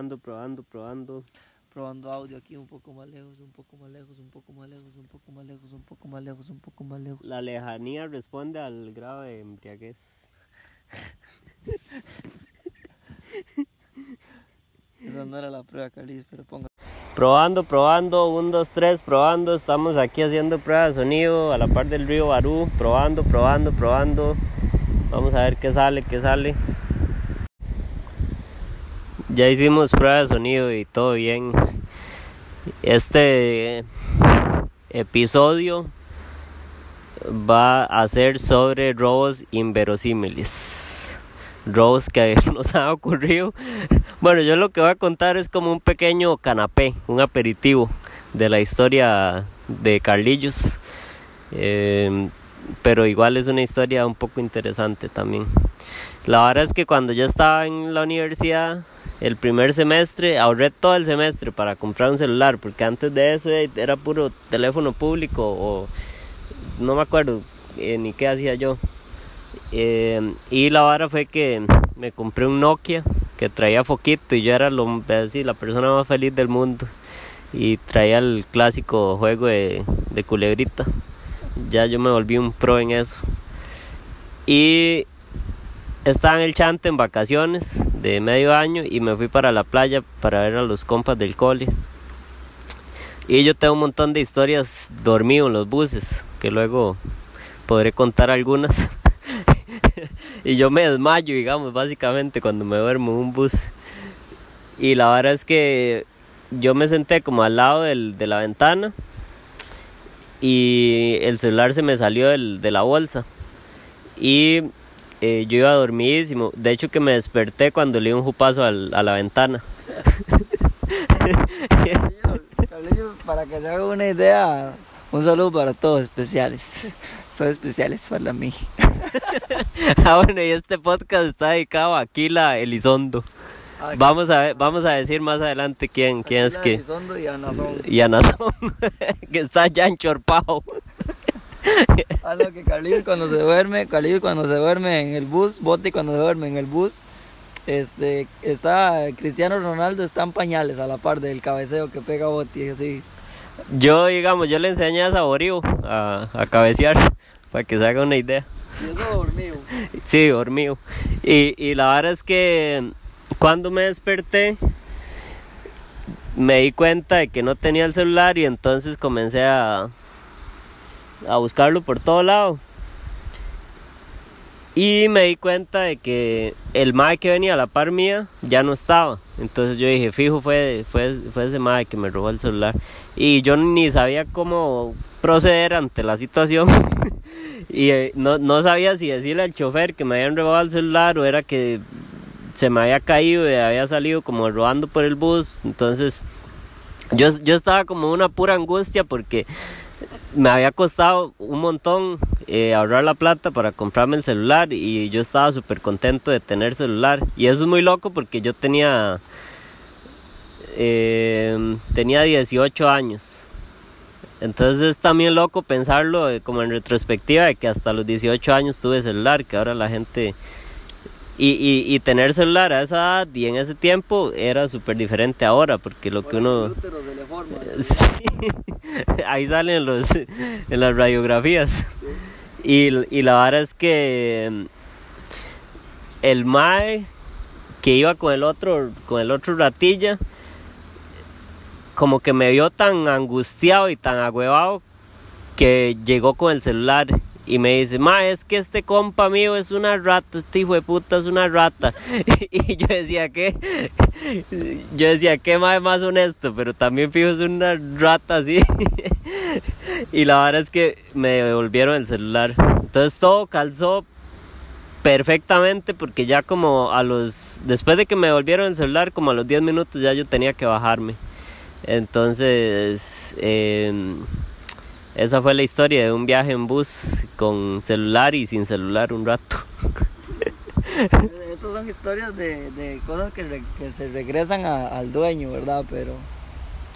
Probando, probando, probando. Probando audio aquí un poco más lejos, un poco más lejos, un poco más lejos, un poco más lejos, un poco más lejos, un poco más lejos. La lejanía responde al grado de embriaguez. Esa no era la prueba, Carlitos, pero ponga. Probando, probando, 1, 2, 3, probando. Estamos aquí haciendo prueba de sonido a la par del río Barú. Probando, probando, probando. Vamos a ver qué sale, qué sale. Ya hicimos prueba de sonido y todo bien. Este episodio va a ser sobre robos inverosímiles. Robos que nos han ocurrido. Bueno, yo lo que voy a contar es como un pequeño canapé, un aperitivo de la historia de Carlillos. Eh, pero igual es una historia un poco interesante también. La verdad es que cuando yo estaba en la universidad, el primer semestre, ahorré todo el semestre para comprar un celular, porque antes de eso era puro teléfono público o no me acuerdo eh, ni qué hacía yo. Eh, y la vara fue que me compré un Nokia que traía foquito y yo era lo, así, la persona más feliz del mundo. Y traía el clásico juego de, de culebrita. Ya yo me volví un pro en eso. Y estaba en el chante en vacaciones de medio año y me fui para la playa para ver a los compas del cole. Y yo tengo un montón de historias dormido en los buses, que luego podré contar algunas. y yo me desmayo, digamos, básicamente cuando me duermo en un bus. Y la verdad es que yo me senté como al lado del, de la ventana y el celular se me salió del, de la bolsa. Y eh, yo iba dormidísimo. De hecho que me desperté cuando le di un jupazo al, a la ventana. para que se haga una idea, un saludo para todos especiales. Son especiales para mí. ah, bueno, y este podcast está dedicado a Aquila Elizondo. Vamos a ver, vamos a decir más adelante quién, quién es que. Elizondo y Anazón. Y Anazón, que está ya enchorpado. A lo que Carlitos cuando se duerme, Carlitos cuando se duerme en el bus, Bote cuando se duerme en el bus, este, está Cristiano Ronaldo está en pañales a la par del cabeceo que pega Bote, así. Yo, digamos, yo le enseñé a Saborío a, a cabecear, para que se haga una idea. Y eso dormido. Sí, dormido. Y, y la verdad es que cuando me desperté, me di cuenta de que no tenía el celular y entonces comencé a, a buscarlo por todo lado. Y me di cuenta de que el mae que venía a la par mía ya no estaba. Entonces yo dije, fijo, fue, fue, fue ese mae que me robó el celular. Y yo ni sabía cómo proceder ante la situación. y eh, no, no sabía si decirle al chofer que me habían robado el celular o era que se me había caído y había salido como robando por el bus. Entonces yo, yo estaba como una pura angustia porque me había costado un montón eh, ahorrar la plata para comprarme el celular y yo estaba súper contento de tener celular. Y eso es muy loco porque yo tenía, eh, tenía 18 años. Entonces es también loco pensarlo eh, como en retrospectiva de que hasta los 18 años tuve celular, que ahora la gente... Y, y, y tener celular a esa edad y en ese tiempo era súper diferente ahora, porque lo que uno... Sí, ahí salen los, en las radiografías. Y, y la verdad es que el Mae que iba con el otro, con el otro ratilla, como que me vio tan angustiado y tan agüevado que llegó con el celular y me dice, ma, es que este compa mío es una rata, este hijo de puta es una rata. y yo decía, ¿qué? yo decía, ¿qué ma más honesto? Pero también fijo es una rata así. y la verdad es que me devolvieron el celular. Entonces todo calzó perfectamente porque ya como a los... Después de que me devolvieron el celular, como a los 10 minutos ya yo tenía que bajarme. Entonces... Eh, esa fue la historia de un viaje en bus con celular y sin celular un rato. Estas son historias de, de cosas que, re, que, se regresan a, al dueño, ¿verdad? Pero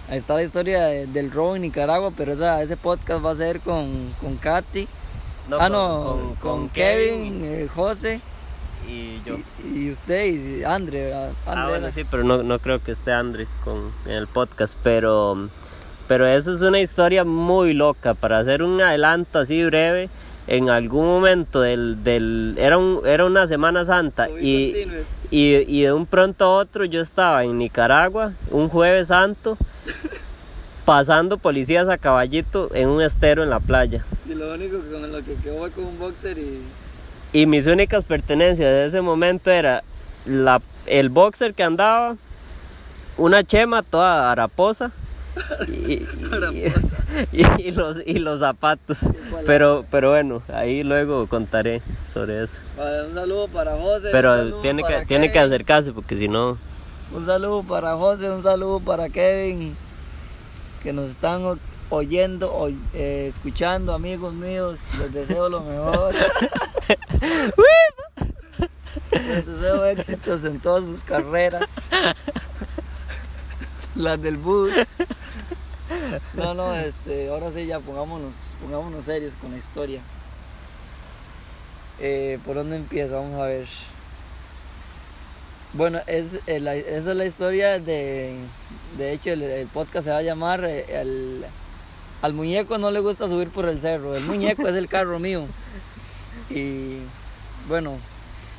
ahí está la historia de, del robo en Nicaragua, pero esa, ese podcast va a ser con, con Katy. No, ah, no, con, con, con Kevin, Kevin. Eh, José y yo. Y, y usted y Andre. Ah, Andre bueno, era- sí, pero no, no creo que esté Andre con, en el podcast, pero, pero esa es una historia muy loca para hacer un adelanto así breve. En algún momento del, del era, un, era una Semana Santa y, y, y de un pronto a otro yo estaba en Nicaragua, un jueves santo, pasando policías a caballito en un estero en la playa. Y lo único que con lo que quedó fue con un boxer y... Y mis únicas pertenencias de ese momento era la, el boxer que andaba, una chema toda haraposa y, y- los, y los zapatos. Pero, pero bueno, ahí luego contaré sobre eso. Un saludo para José. Pero tiene que, tiene que acercarse porque si no... Un saludo para José, un saludo para Kevin, que nos están oyendo, oy- eh, escuchando, amigos míos. Les deseo lo mejor. Les deseo éxitos en todas sus carreras. Las del bus. No, no, este, ahora sí ya pongámonos, pongámonos serios con la historia. Eh, ¿Por dónde empieza? Vamos a ver. Bueno, es, eh, la- esa es la historia de... De hecho, el, podcast se va a llamar eh, Al muñeco no le gusta subir por el cerro. El muñeco es el carro mío. Y bueno,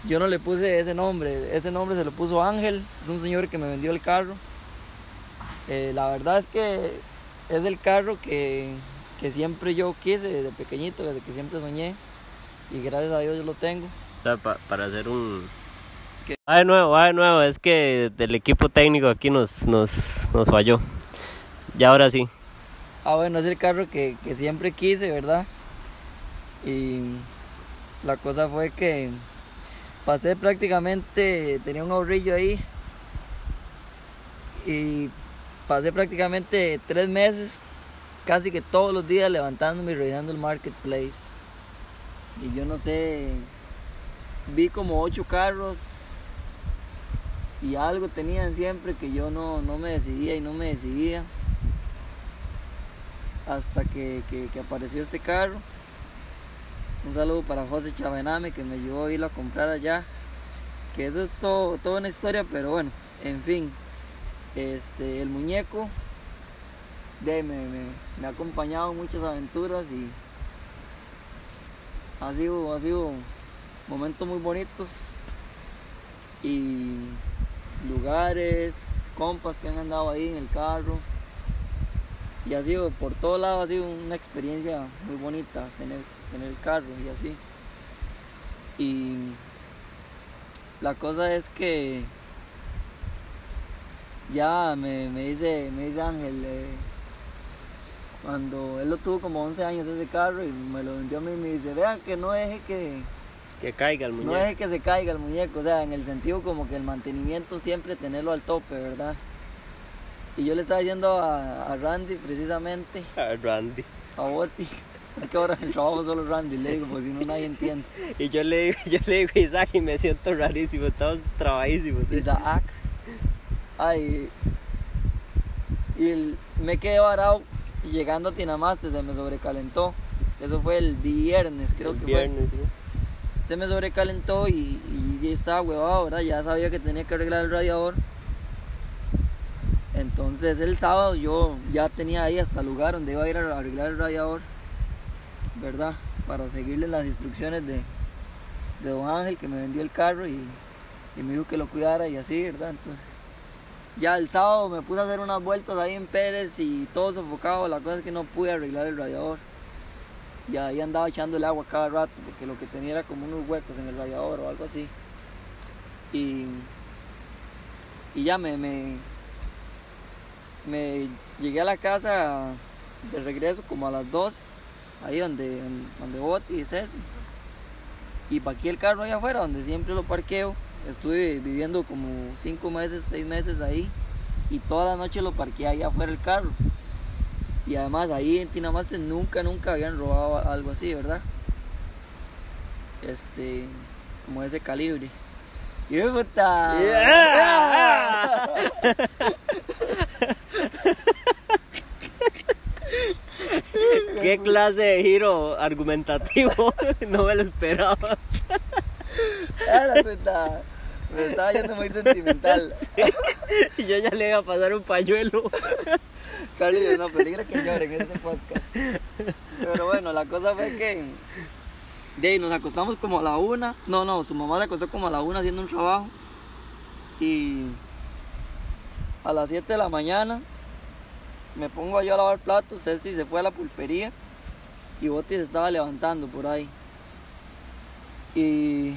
yo no le puse ese nombre. Ese nombre se lo puso Ángel. Es un señor que me vendió el carro. La verdad es que es el carro que, que siempre yo quise desde pequeñito, desde que siempre soñé. Y gracias a Dios yo lo tengo. O sea, pa- para hacer un... ¿Qué? Va de nuevo, va de nuevo, es que el equipo técnico aquí nos, nos, nos falló. Y ahora sí. Ah, bueno, es el carro que, que siempre quise, ¿verdad? Y la cosa fue que pasé prácticamente, tenía un ahorrillo ahí. Y pasé prácticamente tres meses, casi que todos los días levantándome y revisando el marketplace. Y yo no sé, vi como ocho carros y algo tenían siempre que yo no, no me decidía y no me decidía hasta que, que- apareció este carro. Un saludo para José Chavename que me ayudó a irlo a comprar allá. Que eso es todo, toda una historia, pero bueno, en fin. Este, el muñeco de, me, me- ha acompañado en muchas aventuras y ha sido, ha sido momentos muy bonitos y lugares, compas que han andado ahí en el carro. Y ha sido, por todo lado, ha sido una experiencia muy bonita tener, tener el carro y así. Y la cosa es que ya me, me dice, me dice Ángel, eh, cuando él lo tuvo como 11 años ese carro y me lo vendió a mí, me dice, vean que no deje que, Que caiga el no muñeco. deje que se caiga el muñeco, o sea, en el sentido como que el mantenimiento siempre tenerlo al tope, ¿verdad? Y yo le estaba diciendo a, a Randy precisamente, Ah, Randy. a Boti, es que ahora el trabajo solo Randy, le digo, pues si no nadie entiende. Y yo le digo, yo le digo Isaac y me siento rarísimo, estamos trabadísimos. Isaac. Ay, y el- me quedé varado llegando a Tinamaste se me sobrecalentó. Eso fue el viernes, creo El que viernes, sí. fue. Se me sobrecalentó y, y ya estaba huevado, ¿verdad? Ya sabía que tenía que arreglar el radiador. Entonces el sábado yo ya tenía ahí hasta el lugar donde iba a ir a arreglar el radiador, ¿verdad? Para seguirle las instrucciones de, de Don Ángel que me vendió el carro y, y me dijo que lo cuidara y así, ¿verdad? Entonces ya el sábado me puse a hacer unas vueltas ahí en Pérez y todo sofocado, la cosa es que no pude arreglar el radiador. Y ahí andaba echándole agua cada rato porque lo que tenía era como unos huecos en el radiador o algo así. Y, y ya me, me, me llegué a la casa de regreso como a las 12, ahí donde, donde Boti es eso. Y parqué el carro ahí afuera, donde siempre lo parqueo. Estuve viviendo como 5 meses, 6 meses ahí. Y toda la noche lo parqué ahí afuera el carro. Y además ahí en Tinamaste nunca, nunca habían robado algo así, ¿verdad? Este, como ese calibre. ¡Y puta! ¿Qué clase de giro argumentativo? no me lo esperaba. Ah, la puta. Me estaba yendo muy sentimental. Y yo ya le iba a pasar un pañuelo. Carlitos, no peligra que lloren en este podcast. Pero bueno, la cosa fue que de ahí nos acostamos como a la una. No, no, su mamá se acostó como a la una haciendo un trabajo. Y a las 7 de la mañana me pongo yo a lavar platos. Ceci se fue a la pulpería y Boti se estaba levantando por ahí. Y,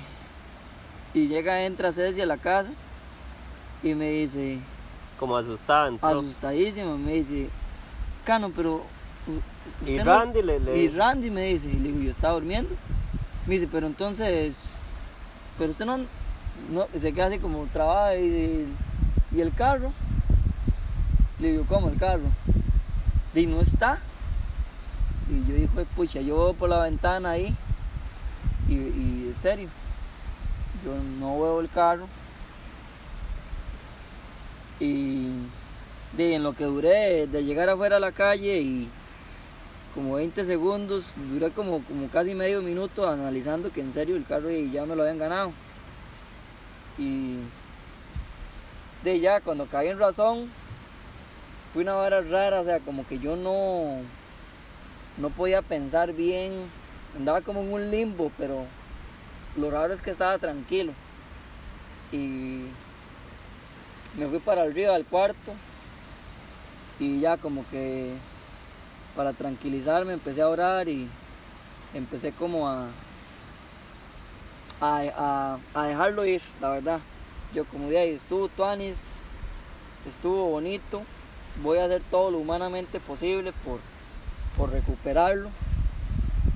y llega, entra Ceci a la casa y me dice, Como asustada. entró. asustadísima, me dice, Cano, pero... Y usted no-" Randy le, le- Y Randy me dice, y le digo, yo estaba durmiendo. Me dice, pero entonces, pero usted no, no se queda así como trabaja y, y el carro. Le digo, ¿cómo el carro? Y no está. Y yo dije, pucha, yo veo por la ventana ahí. Y, y en serio, yo no veo el carro. Y de, en lo que duré de llegar afuera a la calle y como 20 segundos, duré como, como casi medio minuto analizando que en serio el carro y ya me lo habían ganado. Y de ya cuando caí en razón, fue una hora rara, o sea, como que yo no, no podía pensar bien, andaba como en un limbo, pero lo raro es que estaba tranquilo. Y me fui para arriba al cuarto y ya como que para tranquilizarme empecé a orar y empecé como a, a, a, dejarlo ir, la verdad. Yo como de ahí estuvo Tuanis, estuvo bonito, voy a hacer todo lo humanamente posible por, por recuperarlo,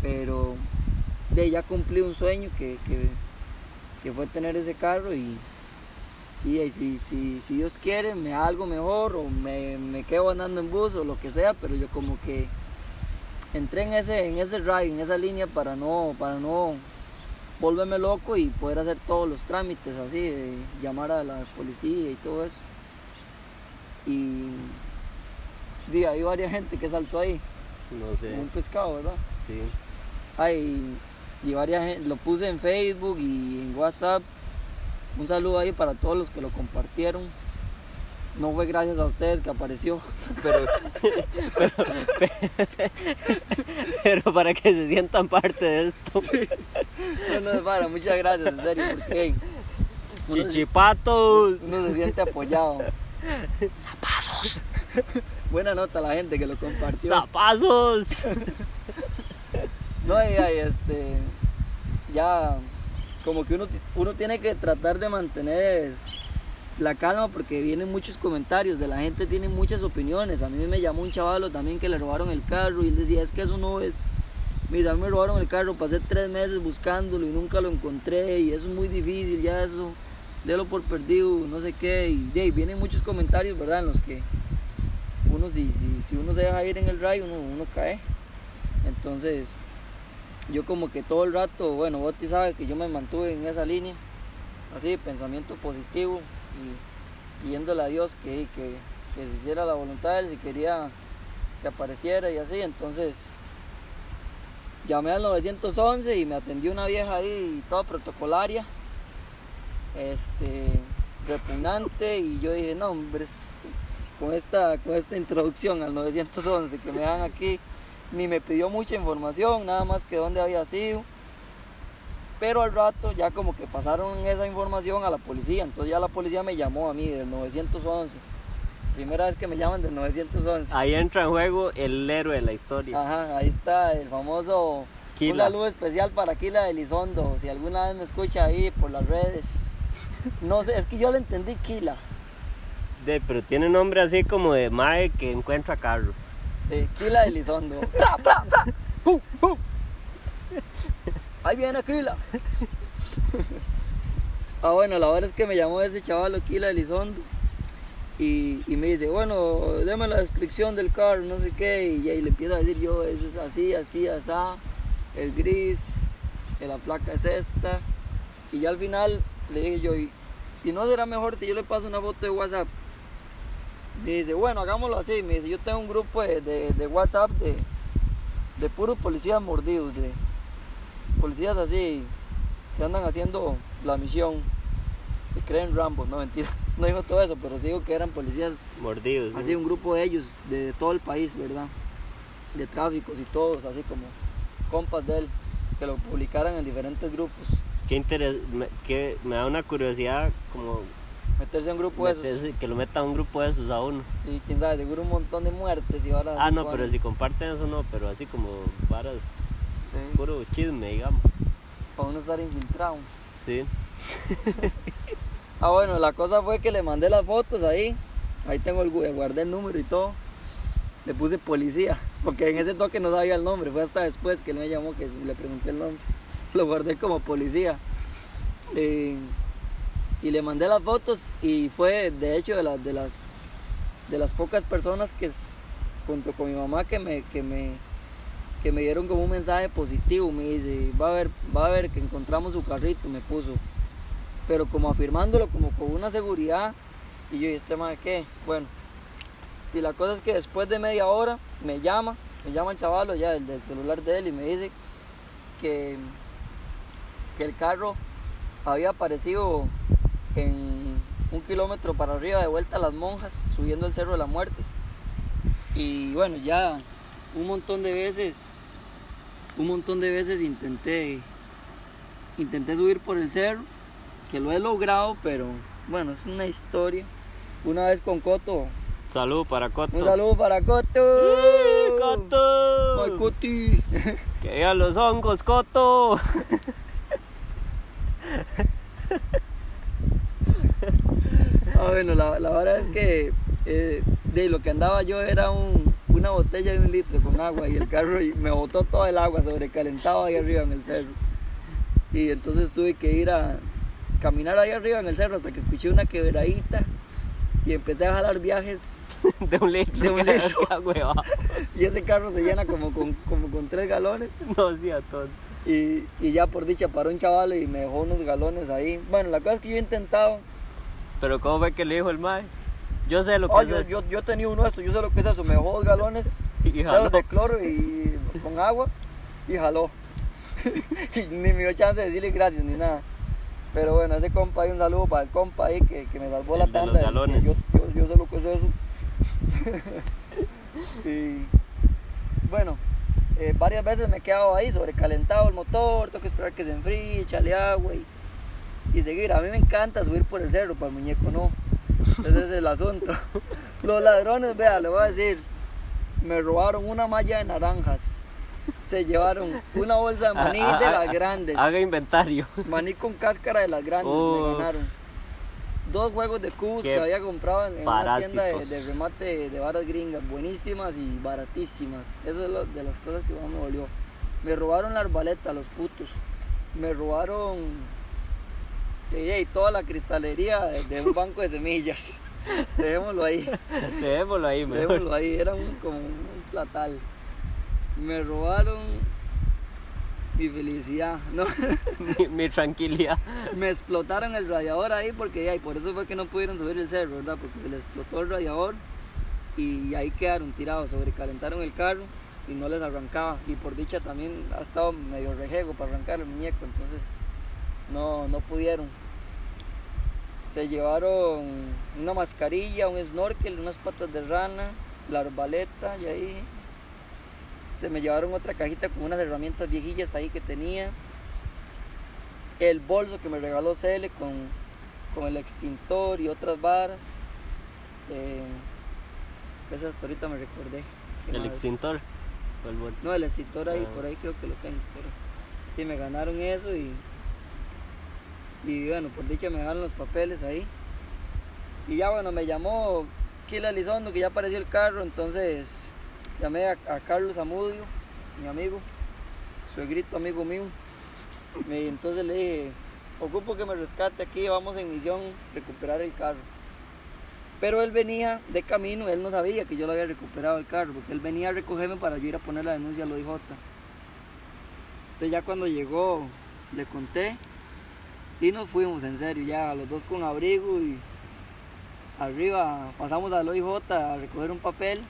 pero de ya cumplí un sueño que, que, que fue tener ese carro y, y si, si, si Dios quiere me da algo mejor o me, me quedo andando en bus o lo que sea, pero yo como que entré en ese, en ese ride, en esa línea para no, para no volverme loco y poder hacer todos los trámites así, de llamar a la policía y todo eso. Y, di, hay varias gente que saltó ahí, No sé. como un pescado, ¿verdad? Sí. Ay, y varias lo puse en Facebook y en WhatsApp. Un saludo ahí para todos los que lo compartieron. No fue gracias a ustedes que apareció. Pero, pero, pero para que se sientan parte de esto. No, no es para, muchas gracias, en serio, porque uno, se- Chichipatos. uno se siente apoyado. ¡Zapazos! Buena nota a la gente que lo compartió. Zapazos. No, y, este, ya como que uno, uno tiene que tratar de mantener la calma porque vienen muchos comentarios de la gente, tiene muchas opiniones. A mí me llamó un chavalo también que le robaron el carro y él decía, es que eso no es. Mira, a mí me robaron el carro, pasé tres meses buscándolo y nunca lo encontré y eso es muy difícil, ya eso, délo por perdido, no sé qué. Y vienen muchos comentarios, ¿verdad? En los que uno, si, si, si uno se deja ir en el rayo, uno, uno cae. Entonces, yo como que todo el rato, bueno, Boti sabe que yo me mantuve en esa línea, así, pensamiento positivo y pidiéndole a Dios que, que, que se hiciera la voluntad de él, si quería que apareciera y así, entonces llamé al 911 y me atendió una vieja ahí, toda protocolaria, este, repugnante y yo dije, no, hombre, con esta, con esta introducción al 911 que me dan aquí, ni me pidió mucha información, nada más que dónde había sido. Pero al rato ya como que pasaron esa información a la policía, entonces ya la policía me llamó a mí del 911. Primera vez que me llaman del 911. Ahí entra en juego el héroe de la historia. Ajá, ahí está el famoso... Un Kila. saludo especial para Kila Elizondo, si alguna vez me escucha ahí por las redes. No sé, es que yo le entendí Kila. De, pero tiene nombre así como de Mae que encuentra carros. Kila Elizondo. ¡Pra, pra, pra! ¡Pum, pum! Ahí viene Kila. ah, bueno, la verdad es que me llamó ese chaval Kila Elizondo. Y, y me dice, bueno, deme la descripción del carro, no sé qué. Y ahí le empiezo a decir yo, es es así, así, así. Es gris, la placa es esta. Y ya al final le dije yo, ¿y, y no será mejor si yo le paso una foto de WhatsApp? Me dice, bueno, hagámoslo así. Me dice, yo tengo un grupo de, de- de WhatsApp de, de puros policías mordidos, de policías así, que andan haciendo la misión. Se creen Rambo, no mentira. No digo todo eso, pero sí digo que eran policías, Mordidos. así un grupo de ellos, de, todo el país, ¿verdad? De tráficos y todos, así como compas de él, que lo publicaran en diferentes grupos. Qué interes- me, que me da una curiosidad como Meterse en un grupo de esos. que lo meta a un grupo de esos a uno. Y quién sabe, seguro un montón de muertes y ahora. Ah, no, pero si comparten eso no, pero así como varas, puro chisme, digamos. Para uno estar infiltrado. Sí. Ah, bueno, la cosa fue que le mandé las fotos ahí. Ahí tengo el gu- guardé el número y todo. Le puse policía, porque en ese toque no sabía el nombre. Fue hasta después que él me llamó que le pregunté el nombre. Lo guardé como policía. Eh, y le mandé las fotos y fue de hecho de las de las de las pocas personas que junto con mi mamá que me que me que me dieron como un mensaje positivo. Me dice, va a ver, va a ver que encontramos su carrito, me puso. Pero como afirmándolo como con una seguridad y yo y este madre qué bueno y la cosa es que después de media hora me llama me llama el chavalo ya el del celular de él y me dice que que el carro había aparecido en un kilómetro para arriba de vuelta a las monjas subiendo el cerro de la muerte y bueno ya un montón de veces un montón de veces intenté intenté subir por el cerro que lo he logrado, pero bueno, es una historia. Una vez con Coto, Salud para Coto. un saludo para Coto. ¡Eh, ¡Coto! Ay, Coti. Que vean los hongos, Coto. Ah, bueno, la, la verdad es que eh, de lo que andaba yo era un- una botella de un litro con agua y el carro y me botó todo el agua sobrecalentado ahí arriba en el cerro. Y entonces tuve que ir a caminar ahí arriba en el cerro hasta que escuché una quebradita y empecé a jalar viajes De un litro. De un litro. y ese carro se llena como con, como con tres galones. No sea tonto. Y, y ya por dicha paró un chaval y me dejó unos galones ahí. Bueno, la cosa es que yo he intentado. Pero ¿cómo fue que le dijo el mae? Yo sé lo que Oh, es yo, eso. yo, yo tenía uno de esos, yo sé lo que es eso. Me dejó dos galones Y de cloro y con agua y jaló. y ni me dio chance de decirle gracias ni nada. Pero bueno, ese compa ahí, un saludo para el compa ahí que, que me salvó la El de los tanda. galones. Yo, yo, yo sé lo que es eso. y bueno, eh, varias veces me he quedado ahí sobrecalentado el motor, tengo que esperar que se enfríe, echarle agua y, y seguir. A mí me encanta subir por el cerro, para el muñeco no. Ese es el asunto. Los ladrones, vea, le voy a decir, me robaron una malla de naranjas. Se llevaron una bolsa de maní Ah, de ah, las ah, grandes. Haga inventario. Maní con cáscara de las grandes Oh. me ganaron. Dos juegos de cubos Qué que había comprado en, en una tienda de remate de varas gringas, buenísimas y baratísimas. Eso es lo- de las cosas que más me dolió. Me robaron la arbaleta, los putos. Me robaron y toda la cristalería de, un banco de semillas. Dejémoslo ahí. Dejémoslo ahí, mejor. Dejémoslo ahí, era un, como un platal. Me robaron mi felicidad, ¿no? mi, mi tranquilidad. me explotaron el radiador ahí porque ay, por eso fue que no pudieron subir el cerro, ¿verdad? Porque se les explotó el radiador y ahí quedaron tirados, sobrecalentaron el carro y no les arrancaba. Y por dicha también ha estado medio rejego para arrancar el muñeco, entonces no, no pudieron. Se llevaron una mascarilla, un snorkel, unas patas de rana, la arbaleta y ahí se me llevaron otra cajita con unas herramientas viejillas ahí que tenía. El bolso que me regaló Cele con, con el extintor y otras varas. Eh, esa hasta ahorita me recordé. El madre. extintor. o el bol- No, el extintor ahí, Ah. por ahí creo que lo tengo. Pero sí, me ganaron eso y. Y bueno, por dicha me dejaron los papeles ahí. Y ya bueno, me llamó Kila Elizondo que ya apareció el carro, entonces llamé a, Carlos Amudio, mi amigo, suegrito amigo mío. Y entonces le dije, ocupo que me rescate aquí, vamos en misión recuperar el carro. Pero él venía de camino, él no sabía que yo lo había recuperado el carro, porque él venía a recogerme para yo ir a poner la denuncia al OIJ. Entonces ya cuando llegó, le conté y nos fuimos en serio, ya los dos con abrigo y arriba pasamos al OIJ a recoger un papel.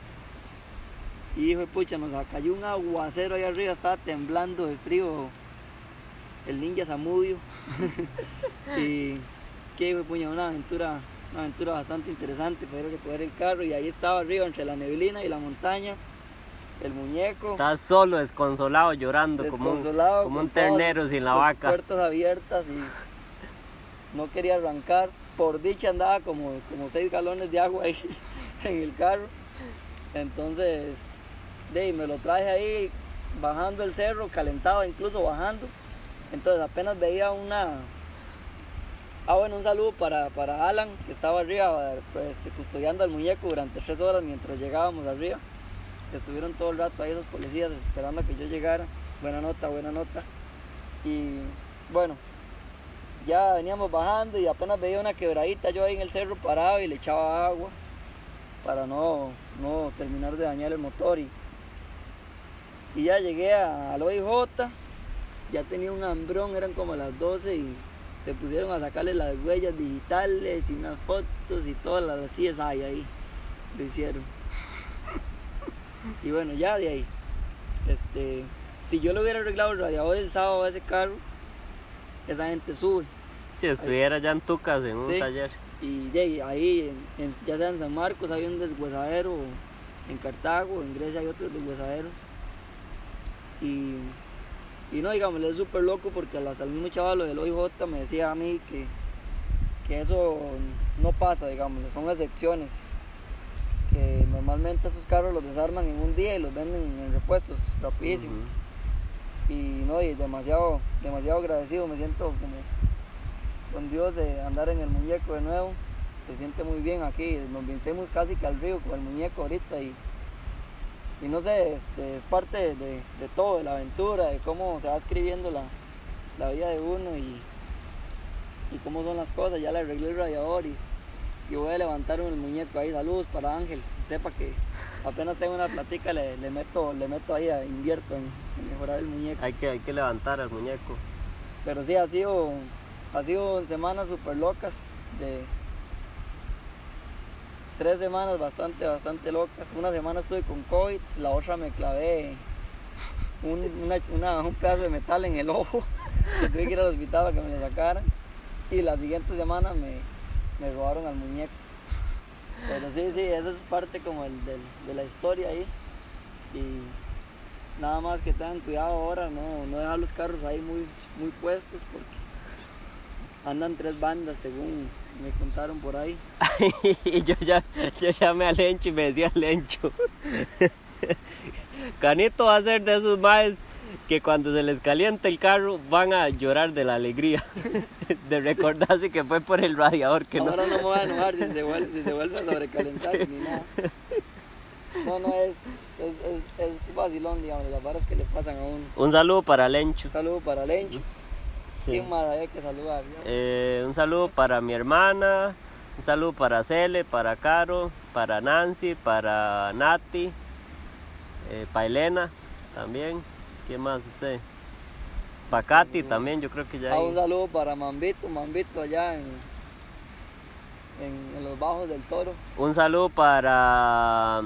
Y hijo de pucha, nos cayó un aguacero ahí arriba, estaba temblando de frío el ninja Zamudio. y que fue puña, una aventura, una aventura bastante interesante, poder recoger el carro y ahí estaba arriba entre la neblina y la montaña. El muñeco. Estás solo, desconsolado, llorando como un, como un ternero sin la vaca. puertas abiertas y no quería arrancar. Por dicha andaba como, como seis galones de agua ahí en el carro. Entonces, de me lo traje ahí bajando el cerro, calentado incluso bajando. Entonces apenas veía una... Ah, bueno, un saludo para, para Alan, que estaba arriba pues, este, custodiando al muñeco durante tres horas mientras llegábamos arriba. Estuvieron todo el rato ahí esos policías esperando a que yo llegara. Buena nota, buena nota. Y bueno, ya veníamos bajando y apenas veía una quebradita yo ahí en el cerro parado y le echaba agua para no, no terminar de dañar el motor. Y, y ya llegué a- al OIJ, ya tenía un hambrón, eran como las 12 y se pusieron a sacarle las huellas digitales y unas fotos y todas las CSI ahí lo hicieron. Y bueno, ya de ahí. Este, si yo le hubiera arreglado el radiador el sábado a ese carro, esa gente sube. Si estuviera ya en tu casa, en un Sí. taller. Y de ahí, ahí, en- en- ya sea en San Marcos hay un deshuesadero, en Cartago, en Grecia hay otros deshuesaderos. Y, y no, digamos, es súper loco porque hasta el mismo chaval del OIJ me decía a mí que, que eso no pasa, digamos, son excepciones. Que normalmente esos carros los desarman en un día y los venden en repuestos rapidísimo. Y no, y demasiado, demasiado agradecido, me siento con Dios de andar en el muñeco de nuevo. Se siente muy bien aquí, nos vintemos casi que al río con el muñeco ahorita y, y no sé, este, es parte de, de- todo, de la aventura, de cómo se va escribiendo la, la vida de uno y, y cómo son las cosas. Ya le arreglé el radiador y, y voy a levantar el muñeco ahí. Saludos para Ángel, sepa que apenas tengo una platica, le, le meto, le meto ahí, a- invierto en, en mejorar el muñeco. Hay que, hay que levantar al muñeco. Pero sí, ha sido, ha sido semanas súper locas, de tres semanas bastante, bastante locas. Una semana estuve con COVID, la otra me clavé un, una- una- un pedazo de metal en el ojo, que tuve que ir al hospital para que me lo sacaran. Y la siguiente semana me, me robaron al muñeco. Pero sí, sí, eso es parte como el, del- de la historia ahí. Y nada más que tengan cuidado ahora, no, no dejar los carros ahí muy, muy puestos porque andan tres bandas según me contaron por ahí. y yo ya, yo llamé a Lencho y me decía Lencho. Canito va a ser de esos maes que cuando se les calienta el carro van a llorar de la alegría de recordarse que fue por el radiador que no. Ahora no me voy a enojar si se vuelve, si se vuelve a sobrecalentar ni nada. No, no, es, es, es, es vacilón, digamos, las varas que le pasan a uno. Un saludo para Lencho. Un saludo para Lencho. Sí. ¿Quién más hay que saludar? Eh, un saludo para mi hermana, un saludo para Cele, para Caro, para Nancy, para Nati, eh, para Elena también. ¿Quién más usted? Para Katy también, yo creo que ya. Ah, hay- un saludo para Mambito, Mambito allá en, en, en los bajos del toro. Un saludo para.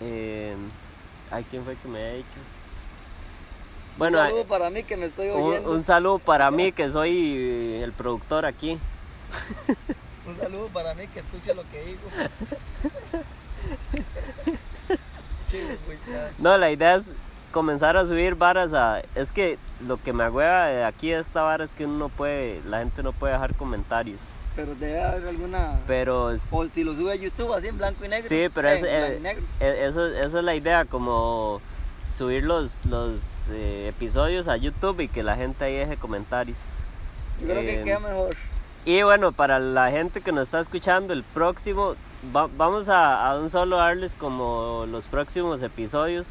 eh, ay, ¿quién fue que me ha dicho? Bueno, un saludo eh, para mí que me estoy un, oyendo. un saludo para mí que soy el productor aquí. Un saludo para mí que escuche lo que digo. Sí. No, la idea es comenzar a subir varas a... Es que lo que me agüeva de aquí de esta vara es que uno no puede... La gente no puede dejar comentarios. Pero debe haber alguna. Pero... es- O si lo sube a YouTube así en blanco y negro. Sí, pero Eh, es, eh, negro. eh, eso, esa es la idea, como subir los, los eh, episodios a YouTube y que la gente ahí deje comentarios. Yo creo que eh, queda mejor. Y bueno, para la gente que nos está escuchando, el próximo, va- vamos a, a un solo darles como los próximos episodios.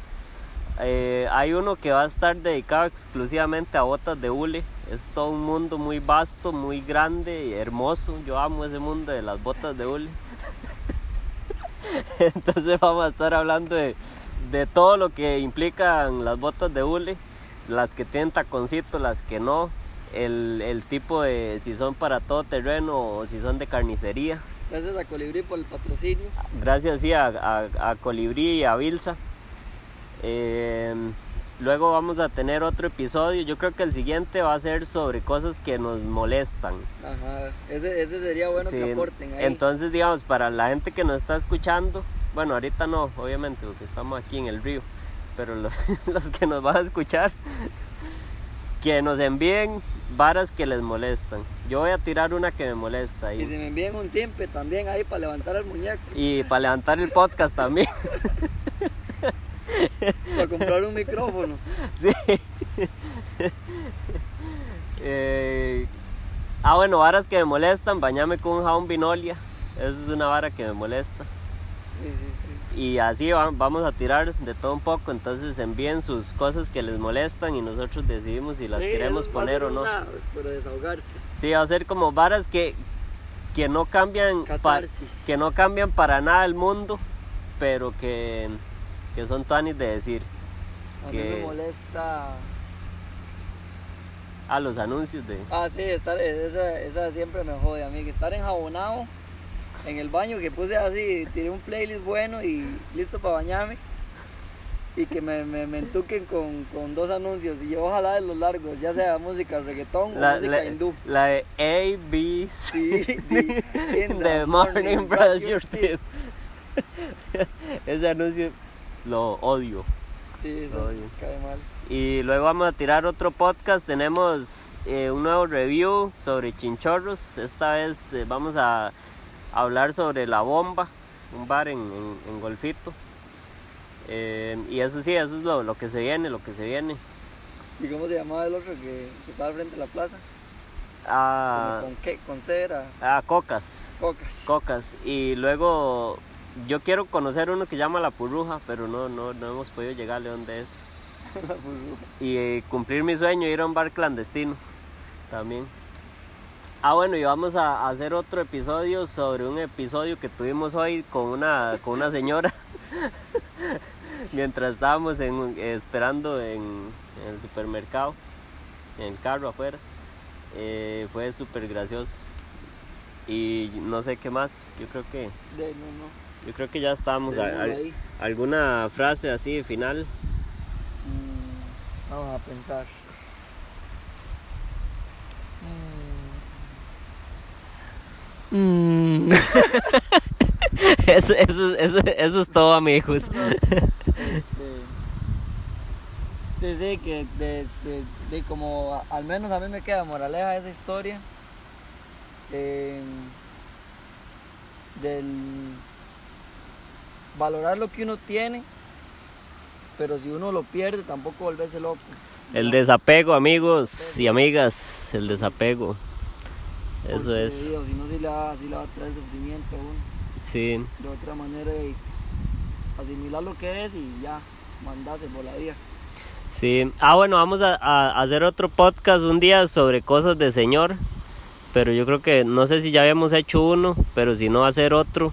Eh, hay uno que va a estar dedicado exclusivamente a botas de hule. Es todo un mundo muy vasto, muy grande y hermoso. Yo amo ese mundo de las botas de hule. Entonces vamos a estar hablando de, de todo lo que implican las botas de hule. Las que tienen taconcito, las que no. El, el tipo de si son para todo terreno o si son de carnicería. Gracias a Colibrí por el patrocinio. Gracias sí, a, a, a Colibrí y a Bilsa. Eh, luego vamos a tener otro episodio. Yo creo que el siguiente va a ser sobre cosas que nos molestan. Ajá, ese, ese sería bueno Sí, que aporten ahí. Entonces, digamos, para la gente que nos está escuchando, bueno, ahorita no, obviamente, porque estamos aquí en el río, pero lo- los que nos van a escuchar, que nos envíen varas que les molestan. Yo voy a tirar una que me molesta y si me envían un simple también ahí para levantar al muñeco, y para levantar el podcast también. para comprar un micrófono. Sí. Eh, ah, bueno, varas que me molestan, bañarme con un jabón vinolia. Eso es una vara que me molesta. Sí, sí, sí. Y así va- vamos a tirar de todo un poco. Entonces envíen sus cosas que les molestan y nosotros decidimos si las queremos poner o no. una- Pero desahogarse. Sí, va a ser como varas que, que no cambian pa- que no cambian para nada el mundo, pero que, que son tanis de decir. A mí me que- molesta. A los anuncios de. Ah, sí, estar, esa, esa siempre me jode a mí. Que estar enjabonado en el baño, que puse así, tiré un playlist bueno y listo para bañarme. Y que me, me, me entuquen con, con dos anuncios. Y ojalá de los largos, ya sea música reggaetón o música la- hindú. la de A, B, C. Sí, the- in The morning brush your teeth. Ese anuncio lo odio. Sí, eso Oye. cae mal. Y luego vamos a tirar otro podcast. Tenemos eh, un nuevo review sobre chinchorros. Esta vez eh, vamos a hablar sobre La Bomba, un bar en, en- en Golfito. Eh, y eso sí, eso es lo, lo que se viene, lo que se viene. ¿Y cómo se llamaba el otro que, que estaba al frente de la plaza? Ah, Como ¿Con qué? Con cera, ah, cocas. cocas. Cocas. Y luego yo quiero conocer uno que llama La Purruja, pero no, no, no hemos podido llegarle donde es. La burbuja. Y eh, cumplir mi sueño, ir a un bar clandestino también. Ah, bueno, y vamos a hacer otro episodio sobre un episodio que tuvimos hoy con una, con una señora. Mientras estábamos en, esperando en, en el supermercado, en el carro afuera. Eh, fue súper gracioso. Y no sé qué más, yo creo que, De, no, no. Yo creo que ya estamos. Ahí. ¿Alguna frase así final? Mm, vamos a pensar. Mm. Eso, eso, eso, eso es todo, amigos. Este, sí, sí, que de, de- de como a- al menos a mí me queda moraleja de esa historia. eh, del valorar lo que uno tiene, pero si uno lo pierde tampoco volverse loco. El desapego, amigos y amigas, el desapego. Eso es, si no, sí le, va, sí le va a traer sufrimiento a uno. sí. De otra manera, y asimilar lo que es y ya, mandarse por la vida. Sí. Ah, bueno, vamos a, a hacer otro podcast un día sobre cosas de señor. Pero yo creo que, no sé si ya habíamos hecho uno, pero si no, hacer otro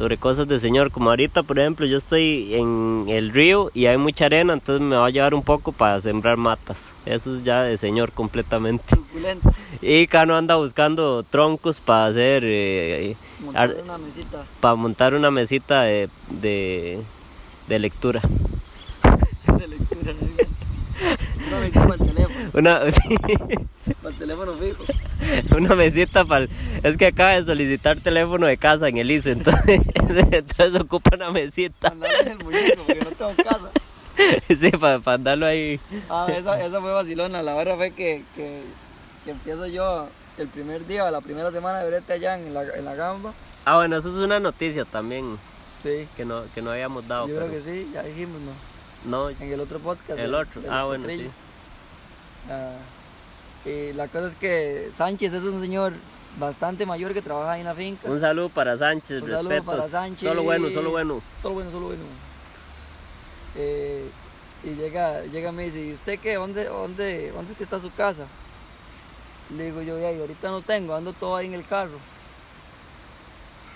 sobre cosas de señor. Como ahorita, por ejemplo, yo estoy en el río y hay mucha arena, entonces me va a llevar un poco para sembrar matas. Eso es ya de señor completamente. Suculento. Y Cano anda buscando troncos para hacer, eh, Montar ar- una mesita. para montar una mesita de, de, de lectura. de lectura. ¿no? Una mesita para el teléfono, Una, sí, para el teléfono fijo. una mesita para... Es que acaba de solicitar teléfono de casa en el ICE, entonces, entonces ocupa una mesita. El muñeco porque no tengo casa. Sí, para, andarlo ahí. Ah, esa, esa fue vacilona. La verdad fue que, que, que empiezo yo el primer día, la primera semana de verte allá en la, en la gamba. Ah, bueno, eso es una noticia también Sí. que no, que no habíamos dado. Yo creo que sí, ya dijimos, ¿no? No, En el otro podcast. El otro, ah, bueno, potrillos. Ah, y la cosa es que Sánchez es un señor bastante mayor que trabaja ahí en la finca. un saludo para Sánchez, Un saludo respetos. para Sánchez. Solo bueno, solo bueno. Solo bueno, solo bueno. Eh, y llega, llega y me dice, ¿y usted qué? ¿Dónde, dónde, dónde es que está su casa? Le digo yo, "Ya, y ahorita no tengo, ando todo ahí en el carro.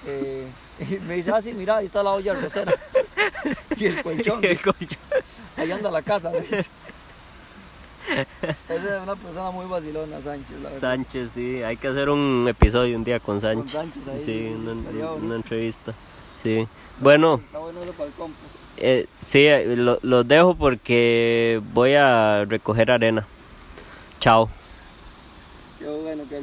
Eh, y me dice, ah, sí, mira, ahí está la olla rosera. y el colchón, El dice, colchón. ahí anda la casa. me dice. Esa es una persona muy vacilona, Sánchez, la verdad. Sánchez, sí, hay que hacer un episodio un día con Sánchez. Sánchez ahí, sí, una, entrevista. Sí. Bueno, Está bueno eso para el compost. Eh, sí, eh, lo- los dejo porque voy a recoger arena. Chao. Yo, bueno, Carlitos.